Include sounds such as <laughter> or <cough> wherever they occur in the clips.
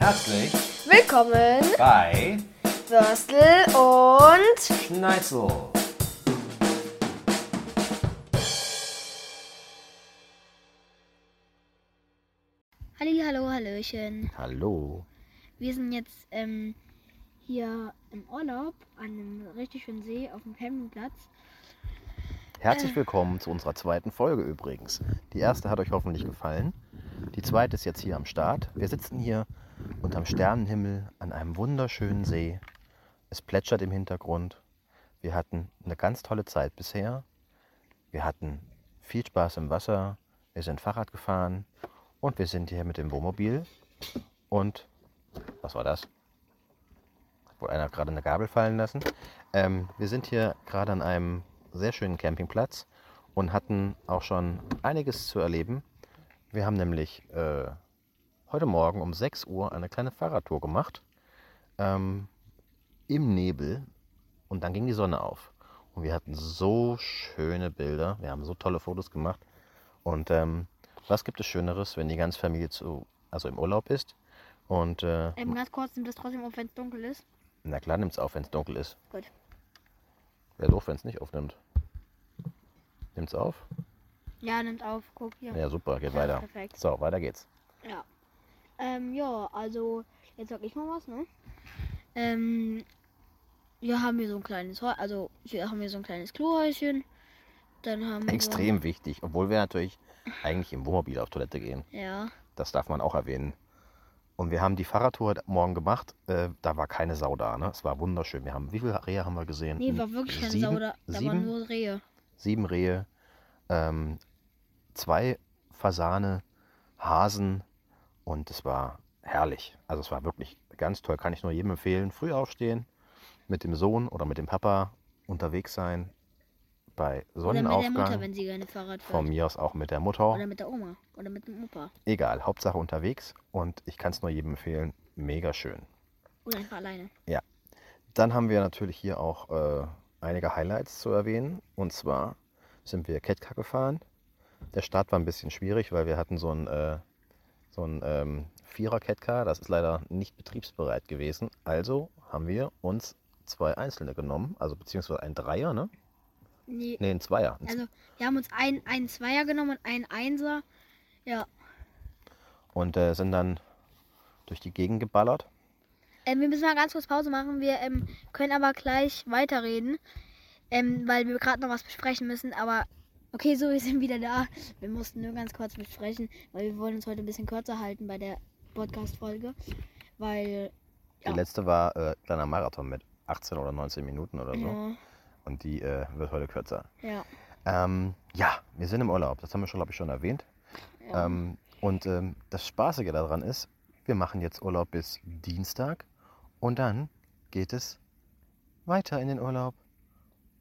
Herzlich Willkommen, bei Würstel und Schneitzel. Halli, hallo, hallöchen. Hallo. Wir sind jetzt ähm, hier im Urlaub an einem richtig schönen See auf dem Campingplatz. Herzlich willkommen zu unserer zweiten Folge übrigens. Die erste hat euch hoffentlich gefallen. Die zweite ist jetzt hier am Start. Wir sitzen hier unterm Sternenhimmel an einem wunderschönen See. Es plätschert im Hintergrund. Wir hatten eine ganz tolle Zeit bisher. Wir hatten viel Spaß im Wasser. Wir sind Fahrrad gefahren und wir sind hier mit dem Wohnmobil. Und was war das? Wohl einer gerade eine Gabel fallen lassen. Ähm, wir sind hier gerade an einem sehr schönen Campingplatz und hatten auch schon einiges zu erleben. Wir haben nämlich äh, heute Morgen um 6 Uhr eine kleine Fahrradtour gemacht ähm, im Nebel und dann ging die Sonne auf. Und wir hatten so schöne Bilder, wir haben so tolle Fotos gemacht. Und ähm, was gibt es Schöneres, wenn die ganze Familie zu, also im Urlaub ist? Und äh, Ähm, ganz kurz, nimmt das trotzdem auf, wenn es dunkel ist? na klar nimmt es auf, wenn es dunkel ist. Gut. Wäre doof, wenn es nicht aufnimmt. Nimmt es auf? Ja, nimmt auf, guck hier. Ja, super, geht Ja, weiter. perfekt. So, weiter geht's. Ja. Ähm, ja, also, jetzt sag ich mal was, ne? Ähm, wir haben hier so ein kleines, also, hier haben wir so ein kleines Klohäuschen. Dann haben Extrem wichtig, obwohl wir natürlich eigentlich im Wohnmobil auf Toilette gehen. wir. Ja. Das darf man auch erwähnen. Und wir haben die Fahrradtour Morgen gemacht. Äh, da war keine Sau da. Ne? Es war wunderschön. Wir haben, wie viele Rehe haben wir gesehen? Nee, war wirklich keine sieben, Sau da. Da waren sieben, nur Rehe. sieben Rehe, ähm, zwei Fasane, Hasen und es war herrlich. Also es war wirklich ganz toll. Kann ich nur jedem empfehlen. Früh aufstehen, mit dem Sohn oder mit dem Papa unterwegs sein. Bei Oder mit der Mutter, Sonnenaufgang. wenn sie gerne Fahrrad Von fährt. mir aus auch mit der Mutter. Oder mit der Oma. Oder mit dem Opa. Egal, Hauptsache unterwegs und ich kann es nur jedem empfehlen. Mega schön. Oder einfach alleine. Dann haben wir natürlich hier auch äh, einige Highlights zu erwähnen. Und zwar sind wir Ketka gefahren. Der Start war ein bisschen schwierig, weil wir hatten so ein, äh, so ein ähm, Vierer Ketka. Das ist leider nicht betriebsbereit gewesen. Also haben wir uns zwei Einzelne genommen, also beziehungsweise ein Dreier, ne? Nee. Ne, ein Zweier. Also, wir haben uns einen, einen Zweier genommen und einen Einser. Ja. Und äh, sind dann durch die Gegend geballert. Ähm, wir müssen mal ganz kurz Pause machen. Wir ähm, können aber gleich weiterreden. Ähm, weil wir gerade noch was besprechen müssen. Aber okay, so, wir sind wieder da. Wir mussten nur ganz kurz besprechen, weil wir wollen uns heute ein bisschen kürzer halten bei der Podcast-Folge. Weil. Die Ja. letzte war äh, kleiner Marathon mit 18 oder 19 Minuten oder so. Ja. Und die äh, wird heute kürzer. Ja. Ähm, ja, wir sind im Urlaub. Das haben wir schon, glaube ich, schon erwähnt. ja. Ähm, und ähm, das Spaßige daran ist, wir machen jetzt Urlaub bis Dienstag und dann geht es weiter in den Urlaub.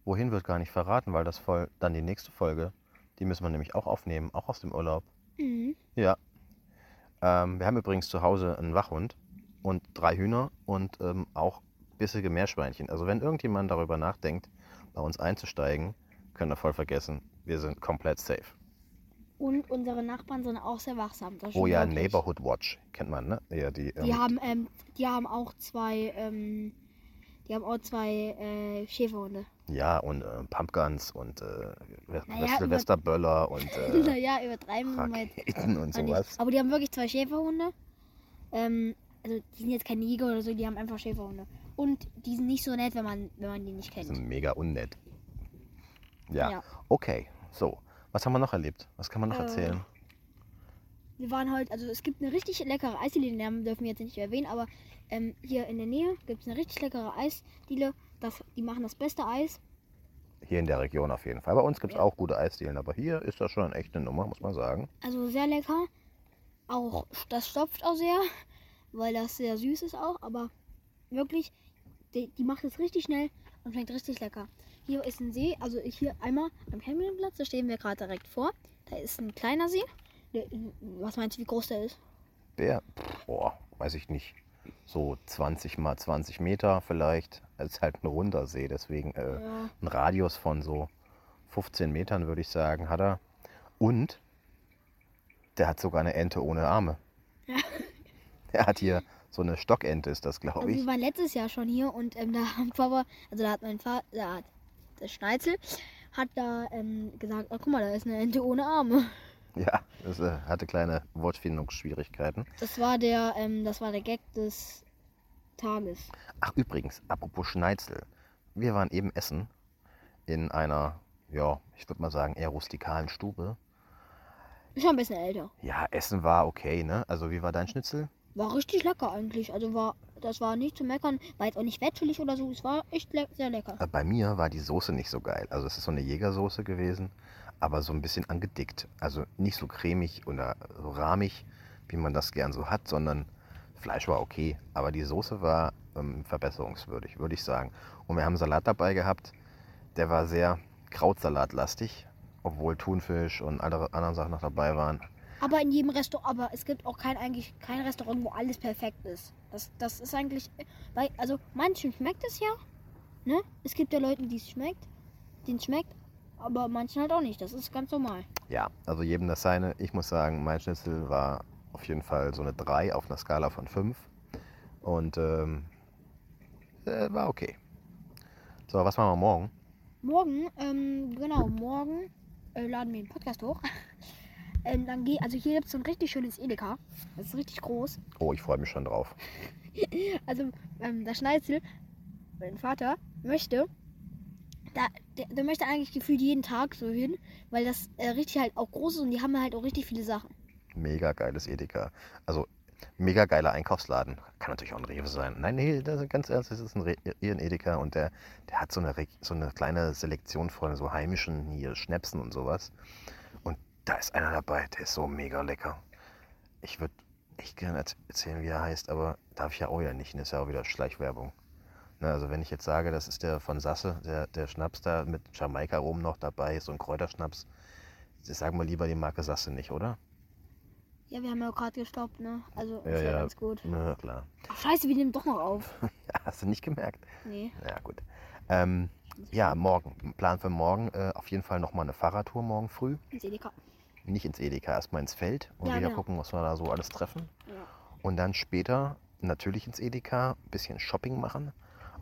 Wohin wird gar nicht verraten, weil das voll dann die nächste Folge, die müssen wir nämlich auch aufnehmen, auch aus dem Urlaub. Mhm. Ja. Ähm, wir haben übrigens zu Hause einen Wachhund und drei Hühner und ähm, auch bissige Meerschweinchen. Also wenn irgendjemand darüber nachdenkt, bei uns einzusteigen, könnt ihr voll vergessen. Wir sind komplett safe. Und unsere Nachbarn sind auch sehr wachsam. Oh ja, wirklich. Neighborhood Watch kennt man, ne? Ja, die, Die ähm, haben, ähm, die haben auch zwei, ähm, die haben auch zwei äh, Schäferhunde. ja und äh, Pumpguns und äh, Naja, Silvesterböller und <laughs> äh, naja, übertreiben Raketen und sowas. Aber die haben wirklich zwei Schäferhunde. Ähm, also die sind jetzt kein Jäger oder so, die haben einfach Schäferhunde. Und die sind nicht so nett, wenn man, wenn man die nicht Die kennt. sind mega unnett. Ja. Ja. okay. So, was haben wir noch erlebt? Was kann man noch Äh, erzählen? Wir waren heute, also es gibt eine richtig leckere Eisdiele, den Namen dürfen wir jetzt nicht erwähnen, aber ähm, hier in der Nähe gibt es eine richtig leckere Eisdiele. Das, die machen das beste Eis. Hier in der Region auf jeden Fall. Bei uns gibt es Ja. auch gute Eisdielen, aber hier ist das schon eine Nummer, muss man sagen. Also sehr lecker. Auch das stopft auch sehr, weil das sehr süß ist auch, aber wirklich, die, die macht es richtig schnell und schmeckt richtig lecker. Hier ist ein See, also hier einmal am Campingplatz, da stehen wir gerade direkt vor. Da ist ein kleiner See. Was meinst du, wie groß der ist? Der, boah, weiß ich nicht, so 20 mal 20 Meter vielleicht. Es ist halt ein runder See, deswegen äh, Ja. ein Radius von so 15 Metern, würde ich sagen, hat er. Und der hat sogar eine Ente ohne Arme. Ja. <laughs> Der hat hier so eine Stockente ist das, glaube ich. wir waren letztes Jahr schon hier und ähm, da hat Papa, also da hat mein Vater, da hat der Schneizel, hat da ähm, gesagt, oh, guck mal, da ist eine Ente ohne Arme. <laughs> Ja, das äh, hatte kleine Wortfindungsschwierigkeiten. Das war der, ähm, das war der Gag des Tages. Ach, übrigens, apropos Schneizel. Wir waren eben essen in einer, ja, ich würde mal sagen, eher rustikalen Stube. Schon ein bisschen älter. Ja, Essen war okay, ne? Also, wie war dein Schnitzel? War richtig lecker eigentlich. Also war, das war nicht zu meckern, war jetzt auch nicht wettschuldig oder so. Es war echt le sehr lecker. Äh, Bei mir war die Soße nicht so geil. Also, es ist so eine Jägersoße gewesen, aber so ein bisschen angedickt. Also, nicht so cremig oder so rahmig, wie man das gern so hat, sondern Fleisch war okay. Aber die Soße war ähm, verbesserungswürdig, würde ich sagen. Und wir haben Salat dabei gehabt, der war sehr Krautsalatlastig, obwohl Thunfisch und andere anderen Sachen noch dabei waren. Aber in jedem Restaurant, aber es gibt auch kein eigentlich kein Restaurant, wo alles perfekt ist. Das, das ist eigentlich, weil, also manchen schmeckt es ja, ne? Es gibt ja Leute, die es schmeckt, denen es schmeckt, aber manchen halt auch nicht. Das ist ganz normal. Ja, also jedem das seine. Ich muss sagen, mein Schnitzel war auf jeden Fall so eine 3 auf einer Skala von 5. Und ähm, äh, war okay. So, was machen wir morgen? Morgen, ähm, genau, morgen äh, laden wir den Podcast hoch. <laughs> ähm, dann geh, also hier gibt es so ein richtig schönes Edeka. Das ist richtig groß. Oh, ich freue mich schon drauf. <laughs> Also, ähm, der Schneizel, mein Vater, möchte, da, der, der möchte eigentlich gefühlt jeden Tag so hin, weil das äh, richtig halt auch groß ist und die haben halt auch richtig viele Sachen. Mega geiles Edeka. Also mega geiler Einkaufsladen. Kann natürlich auch ein Rewe sein. Nein, nee, das ganz ernst, das ist ein, Re ein Edeka und der, der hat so eine, so eine kleine Selektion von so heimischen hier Schnäpsen und sowas. Und da ist einer dabei, der ist so mega lecker. Ich würde echt gerne erz- erzählen, wie er heißt, aber darf ich ja auch ja nicht. Das ist ja auch wieder Schleichwerbung. Ne, also wenn ich jetzt sage, das ist der von Sasse, der, der Schnaps da mit Jamaika rum noch dabei, so ein Kräuterschnaps, sagen wir lieber die Marke Sasse nicht, oder? Ja, wir haben ja gerade gestoppt, ne? Also, Ja, ist ja, ja. ganz gut. Na klar. Ach, scheiße, wir nehmen doch noch auf. <laughs> Ja, hast du nicht gemerkt? Nee. Ja, gut. Ähm, ja, morgen. Plan für morgen. Äh, auf jeden Fall nochmal eine Fahrradtour morgen früh. Ins Edeka. Nicht ins Edeka, erstmal ins Feld und Ja, wieder genau. gucken, was wir da so alles treffen. Ja. Und dann später natürlich ins Edeka, ein bisschen Shopping machen.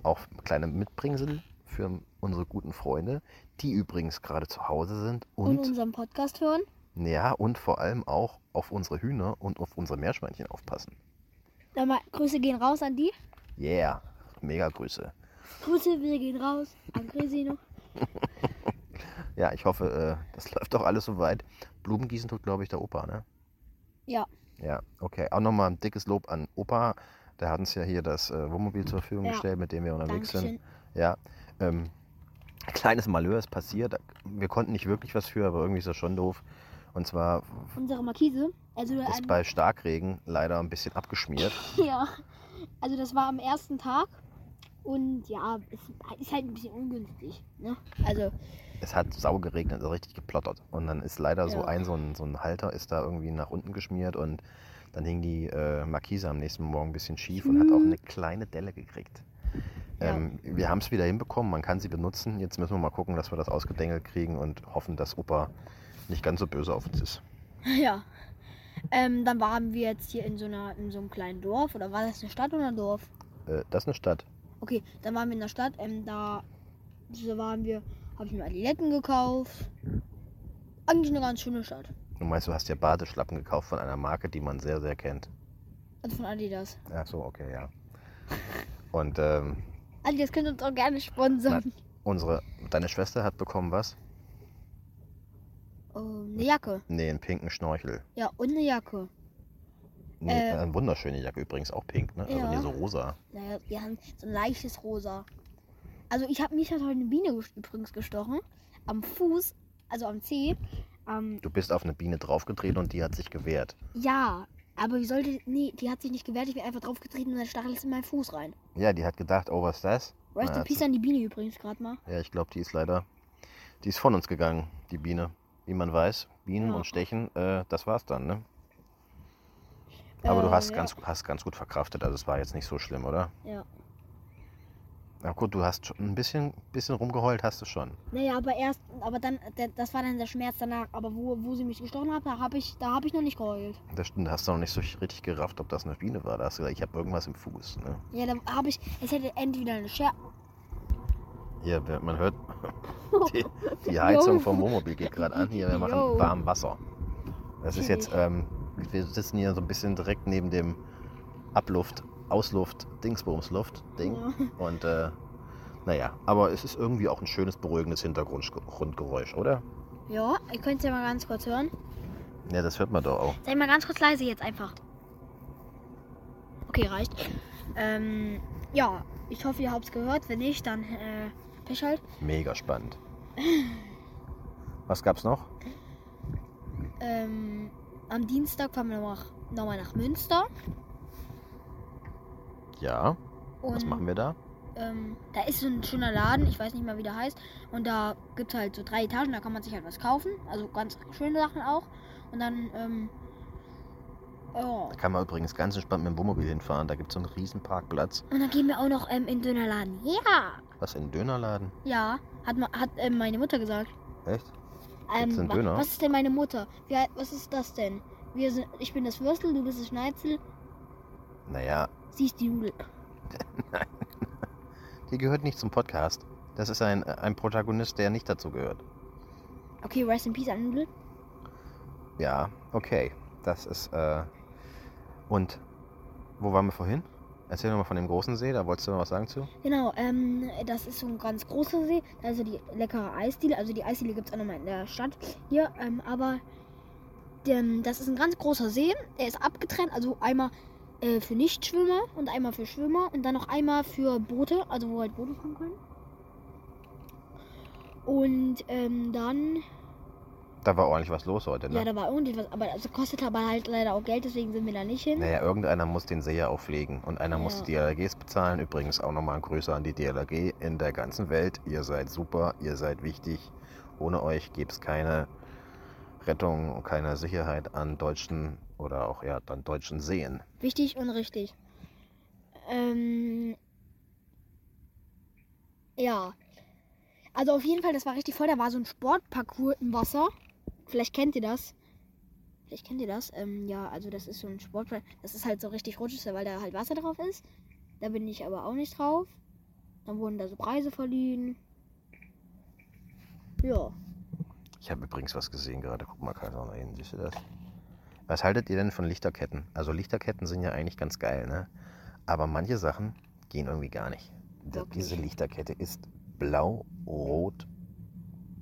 Auch kleine Mitbringsel für unsere guten Freunde, die übrigens gerade zu Hause sind Und, und, unseren Podcast hören. ja, und vor allem auch auf unsere Hühner und auf unsere Meerschweinchen aufpassen. Dann mal, Grüße gehen raus an die. Yeah, mega Grüße. Grüße, wir gehen raus. An Grisino. <laughs> Ja, ich hoffe, äh, das läuft doch alles soweit. Blumengießen tut, glaube ich, der Opa, ne? Ja. Ja, okay. Auch nochmal ein dickes Lob an Opa. Der hat uns ja hier das äh, Wohnmobil zur Verfügung Ja. gestellt, mit dem wir unterwegs Dankeschön. sind. Ja. Ähm, kleines Malheur ist passiert. Wir konnten nicht wirklich was für, aber irgendwie ist das schon doof. Und zwar Unsere Markise. Also, ist bei Starkregen leider ein bisschen abgeschmiert. <laughs> ja. Also, das war am ersten Tag. Und ja, es ist halt ein bisschen ungünstig. Ne? Also, Es hat sau geregnet, also richtig geplottert. Und dann ist leider so Ja. ein, so ein, so ein Halter ist da irgendwie nach unten geschmiert und dann hing die äh, Markise am nächsten Morgen ein bisschen schief und hat auch eine kleine Delle gekriegt. Ja. Ähm, wir haben es wieder hinbekommen, man kann sie benutzen. Jetzt müssen wir mal gucken, dass wir das ausgedengelt kriegen und hoffen, dass Opa nicht ganz so böse auf uns ist. <laughs> ja. Ähm, dann waren wir jetzt hier in so, einer, in so einem kleinen Dorf. Oder war das eine Stadt oder ein Dorf? Äh, das ist eine Stadt. Okay, dann waren wir in der Stadt. Ähm, da waren wir, habe ich mir Adiletten gekauft. Eigentlich eine ganz schöne Stadt. Du meinst, du hast dir Badeschlappen gekauft von einer Marke, die man sehr, sehr kennt. Also von Adidas. Ach so, okay, ja. Und ähm, Adidas könnt uns auch gerne sponsern. unsere, deine Schwester hat bekommen was? Oh, eine Jacke. Nee, einen pinken Schnorchel. Ja, und eine Jacke. Nee, Äh, eine wunderschöne Jacke übrigens, auch pink, ne? Also ja. nee, so rosa. Naja, wir haben so ein leichtes Rosa. Also ich habe mich hat heute eine Biene ges- übrigens gestochen. Am Fuß, also am Zeh. Ähm, Du bist auf eine Biene draufgetreten und die hat sich gewehrt. ja, aber wie sollte. Nee, die hat sich nicht gewehrt. Ich bin einfach draufgetreten und der Stachel ist in meinen Fuß rein. Ja, die hat gedacht, oh, was ist das? Rest in Peace an die Biene übrigens gerade mal. Ja, ich glaube, die ist leider, die ist von uns gegangen, die Biene. Wie man weiß, Bienen Ja. und Stechen, äh, das war's dann, ne? Aber du Äh, hast, ja. ganz, hast ganz gut verkraftet, also es war jetzt nicht so schlimm, oder? Ja. Na gut, du hast schon ein bisschen, bisschen rumgeheult, hast du schon. Naja, aber erst, aber dann, der, das war dann der Schmerz danach. Aber wo, wo sie mich gestochen hat, da habe ich, da hab ich noch nicht geheult. Das stimmt, da hast du noch nicht so richtig gerafft, ob das eine Biene war. Da hast du gesagt, ich habe irgendwas im Fuß. Ne? Ja, da habe ich, es hätte entweder eine Scherbe. Hier, wer- man hört, <laughs> die, die Heizung vom Wohnmobil geht gerade an. Hier, wir machen warm Wasser. Das ist jetzt, ähm, wir sitzen hier so ein bisschen direkt neben dem Abluft, Ausluft, Dingsbumsluft, Ding. Und äh, naja, aber es ist irgendwie auch ein schönes, beruhigendes Hintergrundgeräusch, oder? Ja, ihr könnt es ja mal ganz kurz hören. Ja, das hört man doch auch. Sei mal ganz kurz leise jetzt einfach. Okay, reicht. Ähm, ja, ich hoffe, ihr habt es gehört. Wenn nicht, dann äh, Pech halt. Mega spannend. Was gab's noch? Ähm, am Dienstag fahren wir noch, noch mal nach Münster. Ja, Und, was machen wir da? Ähm, da ist so ein schöner Laden, ich weiß nicht mal, wie der heißt. Und da gibt es halt so drei Etagen, da kann man sich halt was kaufen. Also ganz schöne Sachen auch. Und dann, ähm, oh. Da kann man übrigens ganz entspannt mit dem Wohnmobil hinfahren. Da gibt es so einen riesen Parkplatz. Und dann gehen wir auch noch ähm, in den Dönerladen. Ja! Was, in den Dönerladen? Ja, hat, ma- hat ähm, meine Mutter gesagt. Echt? Ähm, Gibt's einen wa- Döner? Was ist denn meine Mutter? Wie, hei- was ist das denn? Wir sind, ich bin das Würstel, du bist das Schneizel, Naja, sie ist die Nudel. <laughs> die gehört nicht zum Podcast. Das ist ein, ein Protagonist, der nicht dazu gehört. Okay, rest in peace an Nudel. Ja, okay. Das ist, äh. Und wo waren wir vorhin? Erzähl doch mal von dem großen See, da wolltest du noch was sagen zu? Genau, ähm, das ist so ein ganz großer See. Da ist so die leckere Eisdiele. Also die Eisdiele gibt es auch nochmal in der Stadt hier. Ähm, aber ähm, das ist ein ganz großer See. Der ist abgetrennt. Also einmal äh, für Nichtschwimmer und einmal für Schwimmer. Und dann noch einmal für Boote. Also wo halt Boote fahren können. Und ähm, dann, Da war ordentlich was los heute, ne? ja, da war irgendwie was. Aber also kostet aber halt leider auch Geld. Deswegen sind wir da nicht hin. Naja, irgendeiner muss den See ja auch pflegen und einer muss Ja. die DLRGs bezahlen. Übrigens auch nochmal ein Grüße an die DLRG in der ganzen Welt. Ihr seid super, ihr seid wichtig. Ohne euch gäbe es keine Rettung und keine Sicherheit an deutschen oder auch ja, an deutschen Seen. Wichtig und richtig. Ähm, ja. Also auf jeden Fall, das war richtig voll. Da war so ein Sportparcours im Wasser. Vielleicht kennt ihr das. Vielleicht kennt ihr das. Ähm, ja, also das ist so ein Sportparcours. Das ist halt so richtig rutschig, weil da halt Wasser drauf ist. Da bin ich aber auch nicht drauf. Dann wurden da so Preise verliehen. Ja. Ich habe übrigens was gesehen gerade. Guck mal, kann ich noch mal hin. Siehst du das? Was haltet ihr denn von Lichterketten? Also Lichterketten sind ja eigentlich ganz geil, ne? Aber manche Sachen gehen irgendwie gar nicht. Wirklich? Diese Lichterkette ist blau, rot,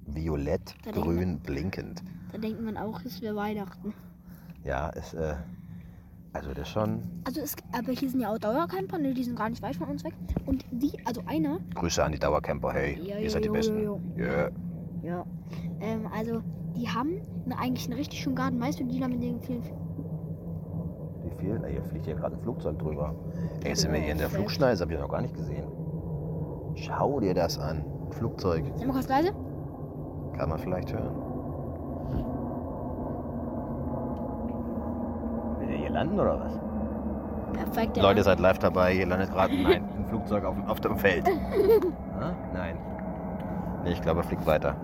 violett, Da grün, blinkend. Da denkt man auch, es wäre Weihnachten. Ja, ist, äh, also das schon. Also es, aber hier sind ja auch Dauercamper, ne? Die sind gar nicht weit von uns weg. Und die, also einer, Grüße an die Dauercamper, hey, Ja, ihr ja, seid die jo, Besten. Ja. Ja. Ähm, also, die haben eine, eigentlich einen richtig schönen Garten. Weißt du, die da mit den vielen. Wie viel? Na, hier fliegt hier gerade ein Flugzeug drüber. Ey, sind wir hier in der. Flugschneise, hab ich noch gar nicht gesehen. Schau dir das an. Ein Flugzeug. Sind wir kurz leise? Kann man vielleicht hören. Will der hier landen oder was? Perfekt. ja. Leute, seid live dabei. Hier landet gerade ein <laughs> Flugzeug auf, auf dem Feld. <laughs> Ah, Nein. Nee, ich glaube, er fliegt weiter.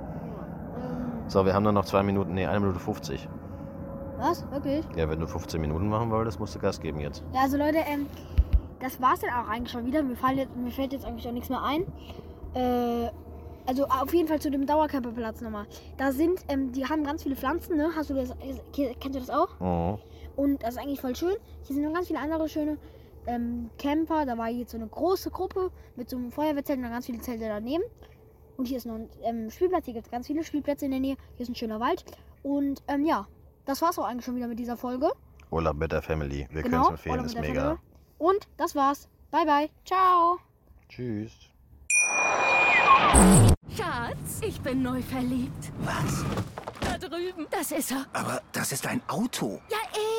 So, wir haben nur noch zwei Minuten. Nee, eine Minute 50. was? Wirklich? Ja, wenn du 15 Minuten machen wolltest, musst du Gas geben jetzt. Ja, also Leute, ähm, das war's dann auch eigentlich schon wieder. Mir, fallen jetzt, mir fällt jetzt eigentlich auch nichts mehr ein. Äh, also auf jeden Fall zu dem Dauercamperplatz nochmal. Da sind, ähm, die haben ganz viele Pflanzen, ne? Hast du das, kennst du das auch? Oh. Und das ist eigentlich voll schön. Hier sind noch ganz viele andere schöne ähm, Camper. Da war jetzt so eine große Gruppe mit so einem Feuerwehrzelt und dann ganz viele Zelte daneben. Und hier ist noch ein ähm, Spielplatz. Hier gibt es ganz viele Spielplätze in der Nähe. Hier ist ein schöner Wald. Und ähm, ja, das war's auch eigentlich schon wieder mit dieser Folge. Urlaub mit der Family. Wir können Genau. es empfehlen, ist mega. Familie. Und das war's. Bye, bye. Ciao. Tschüss. Schatz, ich bin neu verliebt. Was? Da drüben. Das ist er. Aber das ist ein Auto. Ja, eben.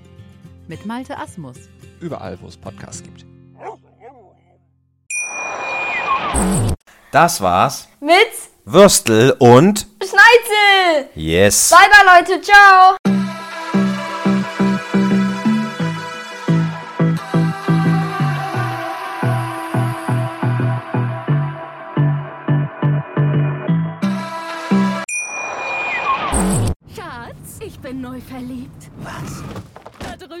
Mit Malte Asmus. Überall, wo es Podcasts gibt. Das war's. Mit Würstel und Schneizel. Yes. Bye bye Leute, ciao. Schatz, ich bin neu verliebt. Was?